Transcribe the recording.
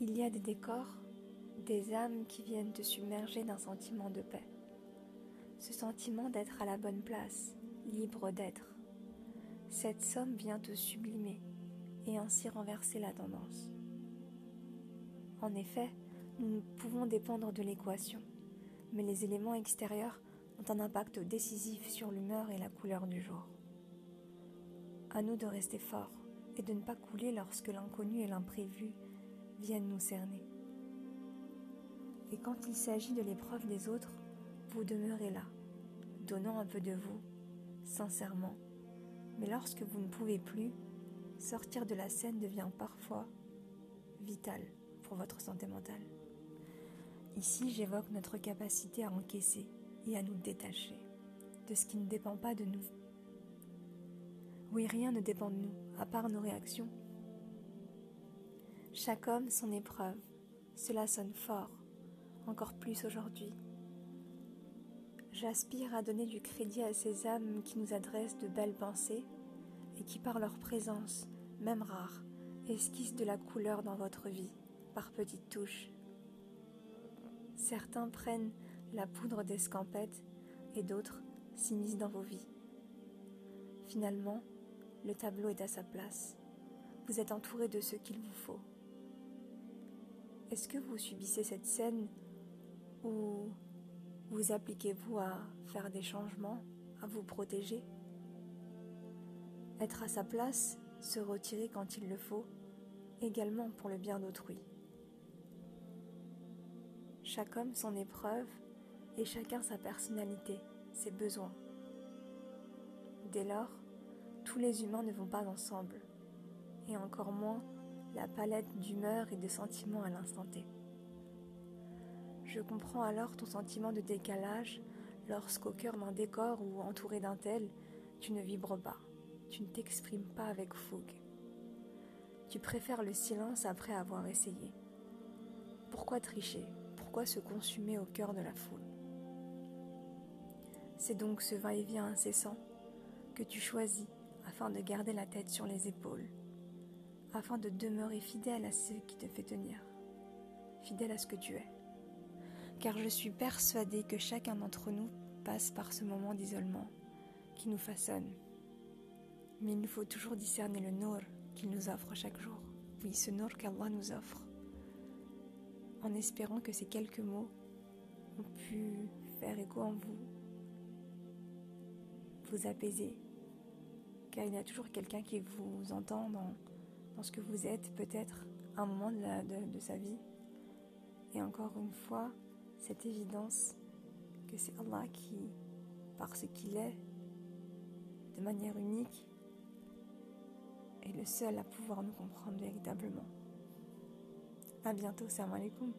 Il y a des décors, des âmes qui viennent te submerger d'un sentiment de paix. Ce sentiment d'être à la bonne place, libre d'être. Cette somme vient te sublimer et ainsi renverser la tendance. En effet, nous pouvons dépendre de l'équation, mais les éléments extérieurs ont un impact décisif sur l'humeur et la couleur du jour. À nous de rester forts et de ne pas couler lorsque l'inconnu et l'imprévu viennent nous cerner. Et quand il s'agit de l'épreuve des autres, vous demeurez là, donnant un peu de vous, sincèrement. Mais lorsque vous ne pouvez plus, sortir de la scène devient parfois vital pour votre santé mentale. Ici, j'évoque notre capacité à encaisser et à nous détacher de ce qui ne dépend pas de nous. Oui, rien ne dépend de nous, à part nos réactions chaque homme son épreuve. Cela sonne fort, encore plus aujourd'hui. J'aspire à donner du crédit à ces âmes qui nous adressent de belles pensées et qui par leur présence, même rare, esquissent de la couleur dans votre vie, par petites touches. Certains prennent la poudre d'escampette et d'autres s'immiscent dans vos vies. Finalement, le tableau est à sa place. Vous êtes entouré de ce qu'il vous faut. Est-ce que vous subissez cette scène ou vous appliquez-vous à faire des changements, à vous protéger? Être à sa place, se retirer quand il le faut, également pour le bien d'autrui. Chaque homme son épreuve et chacun sa personnalité, ses besoins. Dès lors, tous les humains ne vont pas ensemble, et encore moins palette d'humeur et de sentiments à l'instant T. Je comprends alors ton sentiment de décalage lorsqu'au cœur d'un décor ou entouré d'un tel, tu ne vibres pas, tu ne t'exprimes pas avec fougue. Tu préfères le silence après avoir essayé. Pourquoi tricher? Pourquoi se consumer au cœur de la foule? C'est donc ce va-et-vient incessant que tu choisis afin de garder la tête sur les épaules afin de demeurer fidèle à ce qui te fait tenir, fidèle à ce que tu es. Car je suis persuadée que chacun d'entre nous passe par ce moment d'isolement qui nous façonne. Mais il nous faut toujours discerner le nour qu'il nous offre chaque jour. Oui, ce nour qu'Allah nous offre. En espérant que ces quelques mots ont pu faire écho en vous, vous apaiser. Car il y a toujours quelqu'un qui vous entend dans ce que vous êtes peut-être un moment de, sa vie. Et encore une fois, cette évidence que c'est Allah qui, par ce qu'il est, de manière unique, est le seul à pouvoir nous comprendre véritablement. À bientôt, salam alaikum.